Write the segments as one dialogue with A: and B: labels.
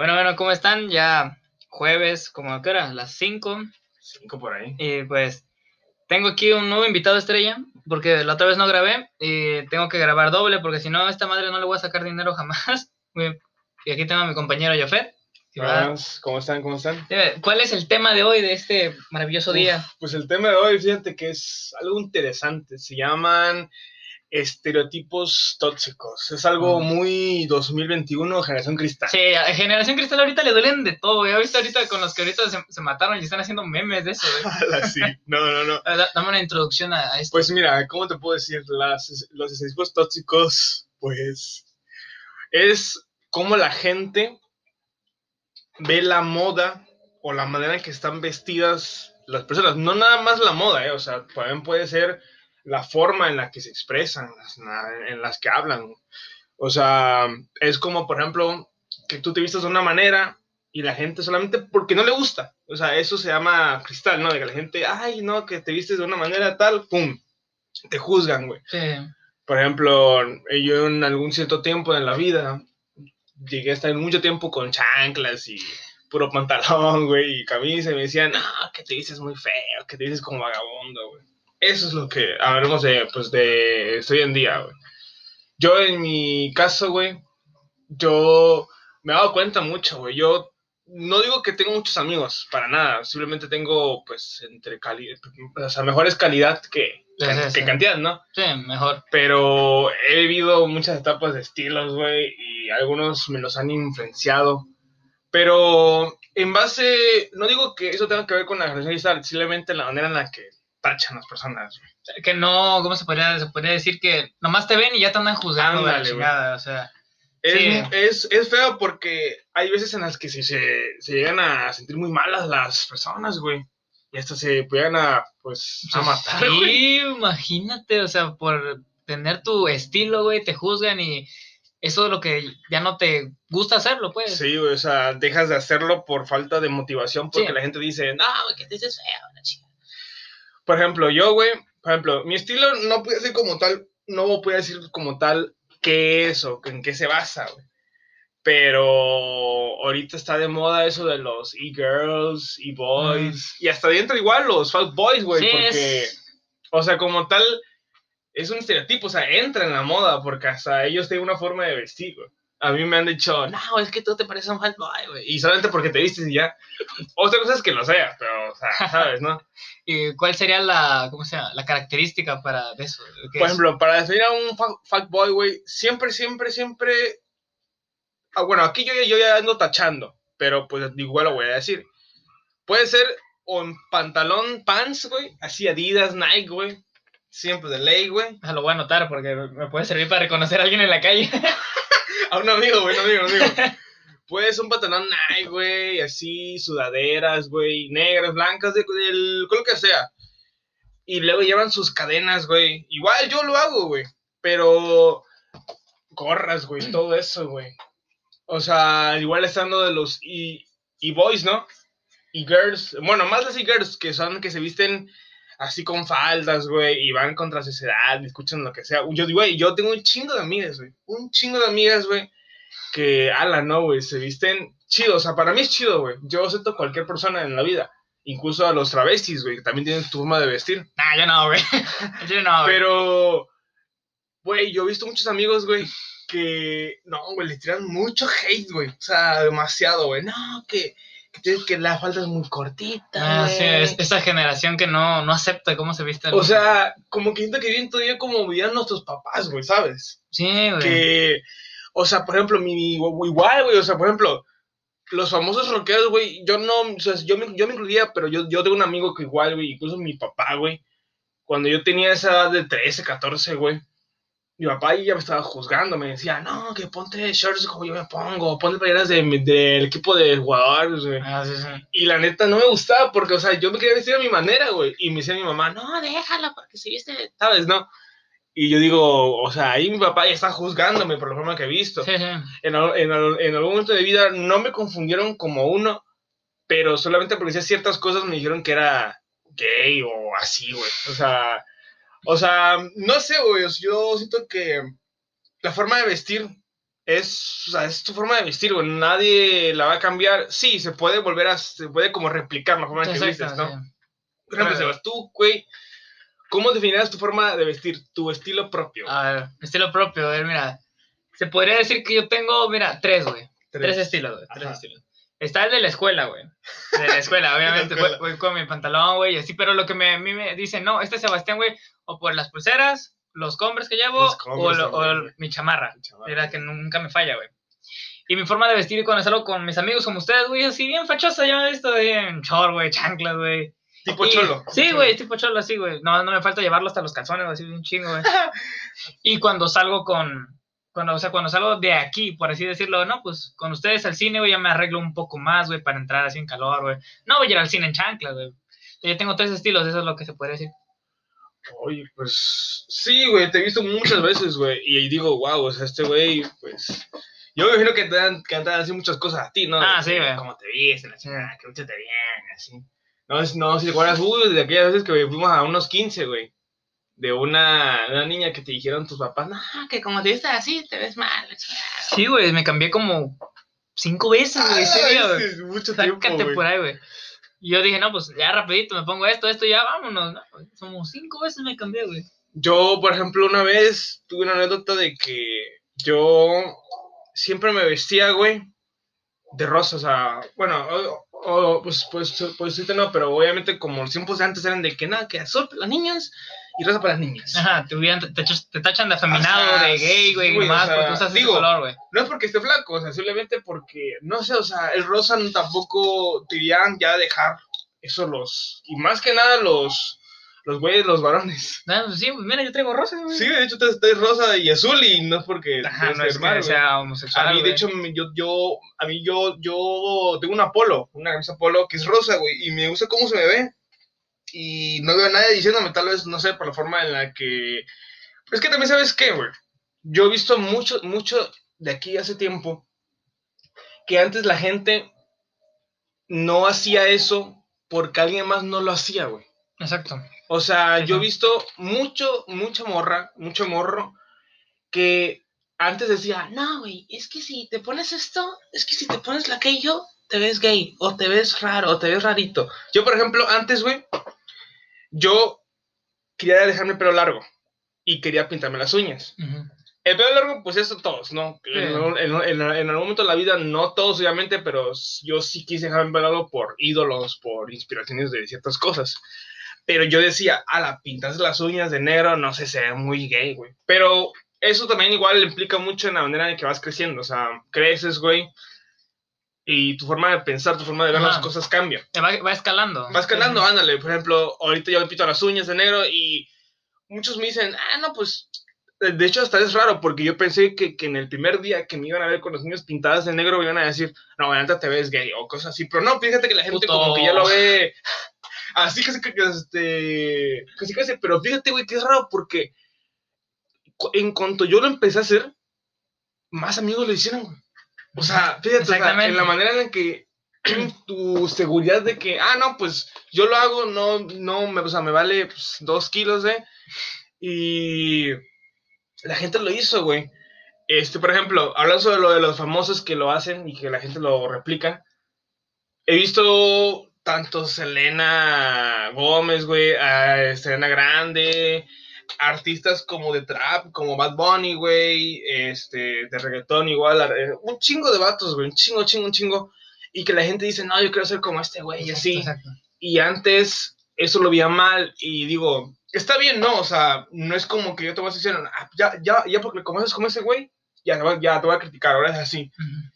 A: Bueno, bueno, ¿cómo están? Ya jueves, como que era, las 5.
B: Cinco por ahí.
A: Y pues tengo aquí un nuevo invitado estrella, porque la otra vez no grabé y tengo que grabar doble, porque si no, a esta madre no le voy a sacar dinero jamás. Y aquí tengo a mi compañero Jafet.
B: ¿Cómo están? ¿Cómo están?
A: ¿Cuál es el tema de hoy, de este maravilloso día?
B: Pues el tema de hoy, fíjate que es algo interesante. Se llaman estereotipos tóxicos. Es algo muy 2021, generación cristal.
A: Sí, a Generación Cristal ahorita le duelen de todo, güey. ¿Has visto ahorita con los que ahorita se, se mataron y están haciendo memes de eso, güey?
B: Así. No, no, no.
A: Dame una introducción a, a esto.
B: Pues mira, ¿cómo te puedo decir? Las, los estereotipos tóxicos, pues, es como la gente ve la moda o la manera en que están vestidas las personas. No nada más la moda, ¿eh? O sea, también puede ser la forma en la que se expresan, en las que hablan. O sea, es como, por ejemplo, que tú te vistas de una manera y la gente solamente porque no le gusta. O sea, eso se llama cristal, ¿no? De que la gente, ay, no, que te vistes de una manera tal, pum, te juzgan, güey.
A: Sí.
B: Por ejemplo, yo en algún cierto tiempo en la vida llegué a estar mucho tiempo con chanclas y puro pantalón, güey, y camisa, y me decían, no, que te dices muy feo, que te dices como vagabundo, güey. Eso es lo que hablamos de, pues, de hoy en día, güey. Yo en mi caso, güey, yo me he dado cuenta mucho, güey. Yo no digo que tengo muchos amigos, para nada. Simplemente tengo, pues, entre calidad, o sea, mejores calidad que,
A: Sí, sí,
B: que
A: sí.
B: cantidad, ¿no?
A: Sí, mejor.
B: pero he vivido muchas etapas de estilos, güey, y algunos me los han influenciado. Pero en base, no digo que eso tenga que ver con la cristal, simplemente la manera en la que tachan las personas, güey.
A: O sea, Que no, ¿cómo se podría, se podría decir? Que nomás te ven y ya te andan juzgando, güey, la
B: Ándale, güey.
A: chingada, o sea.
B: Es,
A: Sí.
B: es, es feo porque hay veces en las que se, se, se llegan a sentir muy malas las personas, güey. Y hasta se llegan a, pues, a matar, güey.
A: Sí, imagínate, o sea, por tener tu estilo, güey, te juzgan y eso es lo que ya no te gusta hacerlo, pues.
B: Sí, o sea, dejas de hacerlo por falta de motivación porque
A: Sí.
B: la gente dice, no, que te dices feo, la chingada". Por ejemplo, yo, güey, por ejemplo, mi estilo no puede ser como tal, no puede decir como tal qué es o en qué se basa, güey. Pero ahorita está de moda eso de los e-girls, e-boys, y hasta dentro igual los fuck boys, güey,
A: Sí,
B: porque,
A: es-
B: o sea, como tal, es un estereotipo, o sea, entra en la moda porque hasta ellos tienen una forma de vestir, güey. A mí me han dicho, no, es que tú te pareces a un boy, güey, y solamente porque te vistes y ya. Otra cosa es que lo sea, pero, o sea, ¿sabes, no?
A: ¿Y cuál sería la, cómo se llama, la característica para de eso? ¿Qué
B: Por
A: es?
B: ejemplo, para definir a un fuck- fuckboy, güey, siempre, siempre, siempre. Ah, bueno, aquí yo, yo ya ando tachando, pero pues igual lo voy a decir. Puede ser o en pantalón, pants, güey, así Adidas, Nike, güey, siempre de ley, güey.
A: Ah, Lo voy a anotar porque me puede servir para reconocer a alguien en la calle.
B: A un amigo, güey, un amigo, un amigo. Puede ser un pantalón Nike, güey, así, sudaderas, güey, negras, blancas, de- del color que sea. Y luego llevan sus cadenas, güey. Igual yo lo hago, güey. Pero gorras, güey, todo eso, güey. O sea, igual estando de los y, y boys, ¿no? Y girls, bueno, más las e-girls que son que se visten así con faldas, güey, y van contra sociedad, escuchan lo que sea. Yo digo, güey, yo tengo un chingo de amigas, güey. Un chingo de amigas, güey, que, ala, no, güey, se visten chido. O sea, para mí es chido, güey. Yo acepto a cualquier persona en la vida. Incluso a los travestis, güey, que también tienen su forma de vestir.
A: Nah, yo no, güey. Yo no, güey.
B: Pero, güey, yo he visto muchos amigos, güey, que, no, güey, le tiran mucho hate, güey. O sea, demasiado, güey. No, que, que, tienes- que la falda es muy cortita.
A: Ah, sí, es esa generación que no, no acepta cómo se viste. el-
B: O sea, como que siento que viven todavía como vivían nuestros papás, güey, ¿sabes?
A: sí, güey.
B: Que, o sea, por ejemplo, mi, igual, güey, o sea, por ejemplo, los famosos rockeros, güey, yo no, o sea, yo me, yo me incluía, pero yo, yo tengo un amigo que igual, güey, incluso mi papá, güey, cuando yo tenía esa edad de 13, 14, güey, mi papá ya me estaba juzgando, me decía, no, que ponte shorts como yo me pongo, ponte playeras de, del equipo de jugadores, güey.
A: Ah, sí, sí.
B: Y la neta no me gustaba porque, o sea, yo me quería vestir a mi manera, güey. Y me decía mi mamá, no, déjala porque se viste, ¿sabes? No. Y yo digo, o sea, ahí mi papá ya está juzgándome por la forma que he visto.
A: Sí.
B: En, en, en algún momento de vida no me confundieron como uno, pero solamente porque decía ciertas cosas me dijeron que era gay o así, güey. O sea, o sea, no sé, güey. Yo siento que la forma de vestir es, o sea, es tu forma de vestir, güey. Nadie la va a cambiar. Sí, se puede volver a, se puede como replicar la forma en que vistes, ¿no?
A: sí.
B: Por ejemplo, Sebas, tú, güey, ¿cómo definirías tu forma de vestir, tu estilo propio?
A: A ver, estilo propio, a ver, mira. Se podría decir que yo tengo, mira, tres, güey. Tres, estilos, güey. Tres
B: Ajá.
A: estilos. Está el de la escuela, güey. De la escuela, obviamente. voy con mi pantalón, güey, y así. Pero lo que me, a mí me dicen, no, este Sebastián, güey, o por las pulseras, los combres que llevo, o,
B: también, güey.
A: mi chamarra. Era que nunca me falla, güey. Y mi forma de vestir cuando salgo con mis amigos como ustedes, güey, así bien fachosa. Ya me he visto ahí en short, güey, chanclas, güey.
B: Tipo
A: Y-
B: cholo.
A: Sí, güey, tipo cholo, así, güey. No, no me falta llevarlo hasta los calzones, así un chingo, güey. y cuando salgo con. Cuando, o sea, cuando salgo de aquí, por así decirlo, no, pues con ustedes al cine, güey, ya me arreglo un poco más, güey, para entrar así en calor, güey. No voy a ir al cine en chanclas, güey. Yo tengo tres estilos, eso es lo que se puede decir.
B: Oye, pues sí, güey, te he visto muchas veces, güey, y digo, wow, o sea, este güey, pues, yo me imagino que te te dan así muchas cosas a ti, ¿no?
A: Ah, sí, güey.
B: Cómo te viste, la chingada, que mucho te bien, así. No, no, si te acuerdas, uy, de aquellas veces que fuimos a unos 15, güey, de una, una niña que te dijeron tus papás, no, que como te viste así, te ves mal. la chingada".
A: Sí, güey, me cambié como cinco veces, güey.
B: Ay, sí, mucho tiempo,
A: Sácate
B: güey.
A: por ahí, güey. Y yo dije, no, pues ya rapidito me pongo esto, esto, ya vámonos, ¿no? Como cinco veces me cambié, güey.
B: Yo, por ejemplo, una vez tuve una anécdota de que yo siempre me vestía, güey, de rosa, o sea, bueno, o- o, pues, pues, pues ahorita no, pero obviamente como los tiempos de antes eran de que nada, que azul las niñas y rosa para las niñas.
A: Ajá, te, hubieran- te, te- te tachan de afeminado,
B: Ajá,
A: de gay, güey,
B: güey,
A: nomás
B: o sea,
A: porque usas
B: digo,
A: ese color, güey.
B: No es porque esté flaco, o sea, simplemente porque, no sé, o sea, el rosa tampoco te irían ya a dejar eso los, y más que nada los, los güeyes, los varones.
A: Ah, pues sí, pues mira, yo traigo rosa, güey.
B: Sí, de hecho, estás rosa y azul y no es porque
A: Ajá, no es que sea homosexual,
B: A mí, de hecho, yo, yo, a mí, yo, yo tengo una polo, una camisa polo que es rosa, güey, y me gusta cómo se me ve. Y no veo a nadie diciéndome, tal vez, no sé, por la forma en la que... Pero es que también, ¿sabes qué, güey? Yo he visto mucho, mucho de aquí hace tiempo que antes la gente no hacía eso porque alguien más no lo hacía, güey.
A: Exacto.
B: O sea,
A: Sí,
B: yo he visto mucho, mucha morra, mucho morro, que antes decía, no, güey, es que si te pones esto, es que si te pones la que yo, te ves gay, o te ves raro, o te ves rarito. Yo, por ejemplo, antes, güey, yo quería dejarme el pelo largo y quería pintarme las uñas.
A: Ujú.
B: El pelo largo, pues eso todos, ¿no?
A: Sí.
B: En, en- en- en algún momento de la vida, no todos, obviamente, pero yo sí quise dejarme el pelo largo por ídolos, por inspiraciones de ciertas cosas. Pero yo decía, a la pintas las uñas de negro, no sé, se ve muy gay, güey. Pero eso también igual implica mucho en la manera en que vas creciendo. O sea, creces, güey, y tu forma de pensar, tu forma de ver
A: Ajá.
B: las cosas cambia.
A: Va, va escalando.
B: Vas escalando, ándale. Por ejemplo, ahorita yo me pinto las uñas de negro y muchos me dicen, ah, no, pues. eh, De hecho, hasta es raro porque yo pensé que, que en el primer día que me iban a ver con las uñas pintadas de negro me iban a decir, no, ahorita te ves gay o cosas así. Pero no, fíjate que la gente
A: Puto.
B: como que ya lo ve así casi que, que, este, casi casi. Pero fíjate, güey, que es raro porque en cuanto yo lo empecé a hacer, más amigos lo hicieron, güey. O sea, fíjate, o sea, en la manera en la que tu seguridad de que, ah, no, pues yo lo hago, no, no, me, o sea, me vale pues, dos kilos, ¿eh? Y la gente lo hizo, güey. Este, por ejemplo, hablando sobre lo de los famosos que lo hacen y que la gente lo replica, he visto tanto Selena Gómez, güey, a Selena Grande, artistas como de trap, como Bad Bunny, güey, este, de reggaetón igual, eh, un chingo de vatos, güey, un chingo, chingo, un chingo, y que la gente dice, no, yo quiero ser como este güey, y así,
A: Exacto.
B: y antes eso lo veía mal, y digo, está bien, ¿no? O sea, no es como que yo te voy a decir, "Ah, ya, ya, ya porque conoces como ese güey, ya, ya te voy a criticar, ahora es así.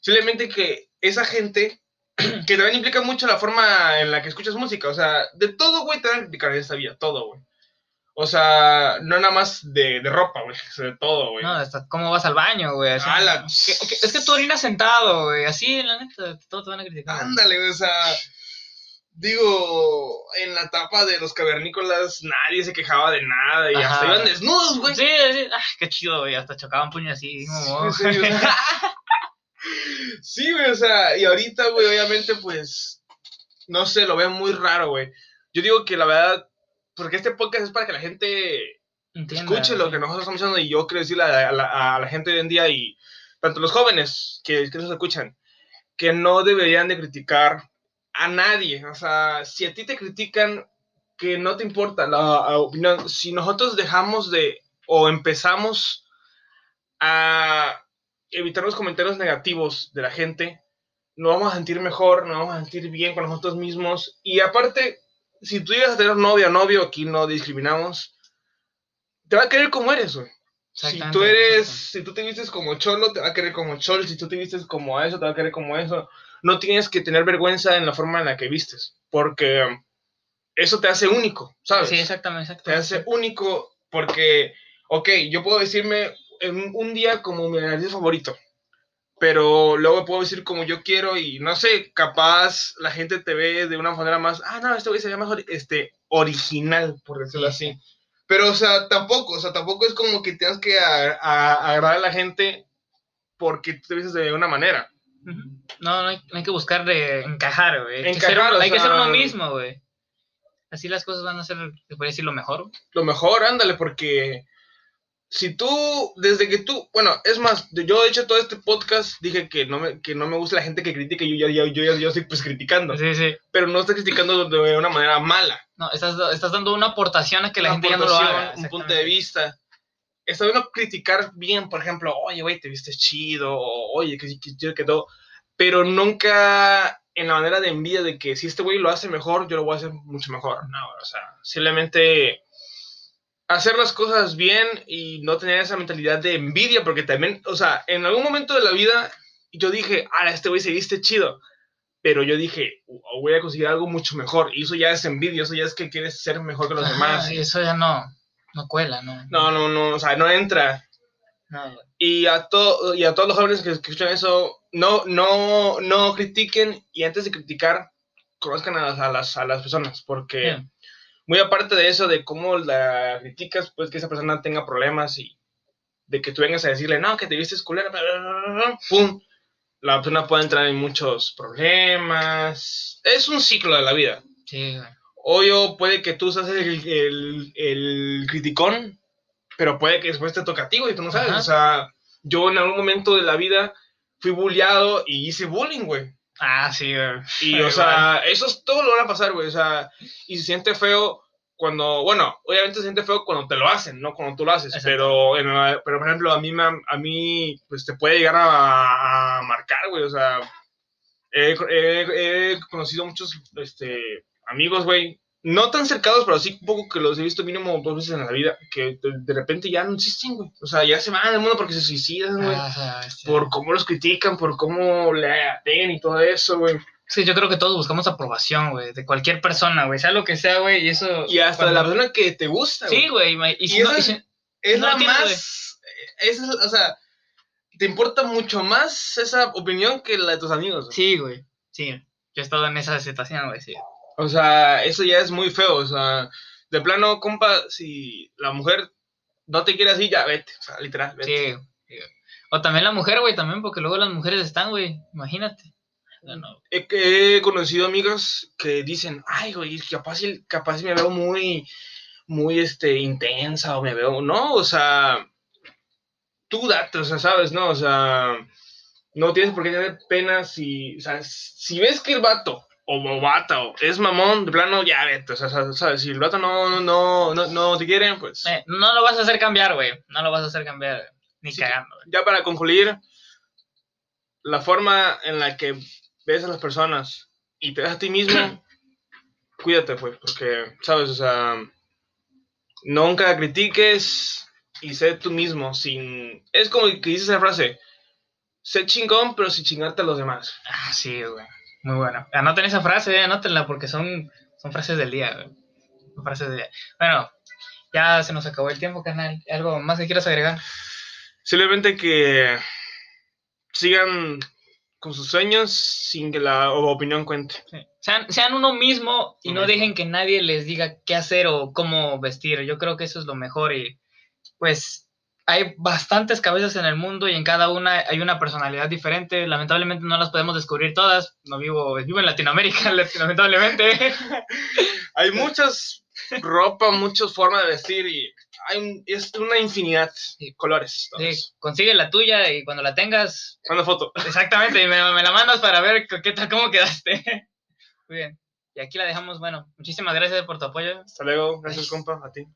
B: Simplemente que esa gente, que también implica mucho la forma en la que escuchas música, o sea, de todo, güey, te van a criticar en esta vida, todo, güey. O sea, no nada más de, de ropa, güey, o sea, de todo, güey.
A: No, hasta cómo vas al baño, güey. así.
B: Ala.
A: Que- que- es que tú orinas sentado, güey. Así, la neta, todos te van a criticar.
B: Ándale, güey, o sea, digo, en la etapa de los cavernícolas nadie se quejaba de nada y
A: Ajá.
B: hasta iban desnudos, güey.
A: Sí, sí. Ah, qué chido, güey. Hasta chocaban puño así. como-
B: Sí, sí, o sea, Sí, güey, o sea, y ahorita, güey, obviamente, pues, no sé, lo veo muy raro, güey. Yo digo que la verdad, porque este podcast es para que la gente
A: Entienda,
B: escuche lo
A: sí.
B: que nosotros estamos haciendo y yo quiero decirle a la, a la- a la gente hoy en día y tanto los jóvenes que, que nos escuchan, que no deberían de criticar a nadie. O sea, si a ti te critican, que no te importa la opinión. Si nosotros dejamos de o empezamos a evitar los comentarios negativos de la gente, nos vamos a sentir mejor, nos vamos a sentir bien con nosotros mismos. Y aparte, si tú llegas a tener novia novio, aquí no discriminamos, te va a querer como eres, güey. Si tú eres, si tú te vistes como cholo, te va a querer como cholo. Si tú te vistes como eso, te va a querer como eso. No tienes que tener vergüenza en la forma en la que vistes, porque eso te hace único, ¿sabes?
A: Sí, exactamente, exactamente.
B: Te hace único porque, ok, yo puedo decirme en un día como mi artista favorito, pero luego puedo decir como yo quiero y no sé, capaz la gente te ve de una manera más, ah, no, este güey se llama este, original, por decirlo así. Pero, o sea, tampoco, o sea, tampoco es como que tengas que agradar a la gente porque tú te vistes de una manera.
A: No, no hay, que buscar de encajar, güey. Hay, hay que ser uno mismo, güey. Así las cosas van a ser, te puede decir, lo mejor.
B: Lo mejor, ándale, porque si tú, desde que tú, bueno, es más, yo de hecho todo este podcast dije que no me, que no me gusta la gente que critica y yo ya, yo, yo, yo estoy pues criticando.
A: Sí, sí.
B: Pero no estoy criticando de una manera mala.
A: No, estás, estás dando una aportación a que la gente ya no lo haga.
B: Un punto de vista. Está bien criticar bien, por ejemplo, oye, güey, te viste chido, o, oye, que, que, que todo, pero nunca en la manera de envidia de que si este güey lo hace mejor, yo lo voy a hacer mucho mejor. No, o sea, simplemente hacer las cosas bien y no tener esa mentalidad de envidia, porque también, o sea, en algún momento de la vida yo dije, ah, este güey se viste chido, pero yo dije, voy a conseguir algo mucho mejor, y eso ya es envidia, eso ya es que quieres ser mejor que los demás.
A: Y eso ya no, no cuela, ¿no?
B: No, no, no, o sea, no entra. y, a y a todos los jóvenes que, escuchan eso, no, no, no critiquen y antes de criticar, conozcan a las, a las, a las personas, porque muy aparte de eso, de cómo la criticas, pues que esa persona tenga problemas y de que tú vengas a decirle, no, que te vistes culera, pum, la persona puede entrar en muchos problemas. Es un ciclo de la vida.
A: Sí,
B: Obvio, puede que tú seas el, el, el, criticón, pero puede que después te toque a ti, y tú no sabes. O sea, yo en algún momento de la vida fui bulleado y hice bullying, güey.
A: Ah, sí, güey.
B: Y, o sea, eso es todo lo van a pasar, güey. O sea, y se siente feo cuando, bueno, obviamente se siente feo cuando te lo hacen, no cuando tú lo haces. Pero, pero, por ejemplo, a mí, a mí, pues te puede llegar a, marcar, güey. O sea, he, he conocido muchos este, amigos, güey, no tan cercanos, pero sí un poco que los he visto mínimo dos veces en la vida, que de, repente ya no existen, güey. O sea, ya se van del mundo porque se suicidan, güey. Ah, por cómo los critican, por cómo le aten y todo eso, güey.
A: Sí, yo creo que todos buscamos aprobación, güey, de cualquier persona, güey, sea lo que sea, güey, y eso...
B: Y hasta de la persona que te gusta,
A: güey. Sí, güey, y, si no,
B: es la más... Es, o sea, te importa mucho más esa opinión que la de tus amigos.
A: Sí, güey, sí. Yo he estado en esa situación, güey, sí.
B: O sea, eso ya es muy feo. O sea, de plano, compa, si la mujer no te quiere así, ya vete. O sea, literal, vete.
A: Sí. O también la mujer, güey, también, porque luego las mujeres están, güey, imagínate.
B: He, conocido amigas que dicen, ay, güey, capaz, capaz me veo muy, muy, este, intensa o me veo, no, o sea, tú date, o sea, sabes, ¿no? O sea, no tienes por qué tener pena si, o sea, si ves que el vato o bobata o es mamón, de plano, ya vete. O sea, ¿sabes? Si el vato no, no, no, no te quieren, pues.
A: Eh, no lo vas a hacer cambiar, güey. No lo vas a hacer cambiar. Ni cagando,
B: Ya para concluir, la forma en la que ves a las personas y te ves a ti mismo, cuídate, pues, porque, ¿sabes? O sea, nunca critiques y sé tú mismo, sin... Es como que dice esa frase, sé chingón, pero sin chingarte a los demás.
A: Ah, sí, güey. Muy bueno. Anoten esa frase, eh, anótenla porque son, son frases del día. Frases del día. Bueno, ya se nos acabó el tiempo, canal. ¿Algo más que quieras agregar?
B: Simplemente que sigan con sus sueños sin que la opinión cuente.
A: Sean, sean, uno mismo y no dejen que nadie les diga qué hacer o cómo vestir. Yo creo que eso es lo mejor y pues hay bastantes cabezas en el mundo y en cada una hay una personalidad diferente. Lamentablemente no las podemos descubrir todas. No vivo, vivo en Latinoamérica, lamentablemente.
B: hay muchas ropa, muchas formas de vestir y hay es una infinidad de colores.
A: Sí, consigue la tuya y cuando la tengas,
B: Manda foto.
A: exactamente, y me, me la mandas para ver qué tal, cómo quedaste. Muy bien. Y aquí la dejamos. Bueno, muchísimas gracias por tu apoyo.
B: Hasta luego. Gracias, compa. A ti.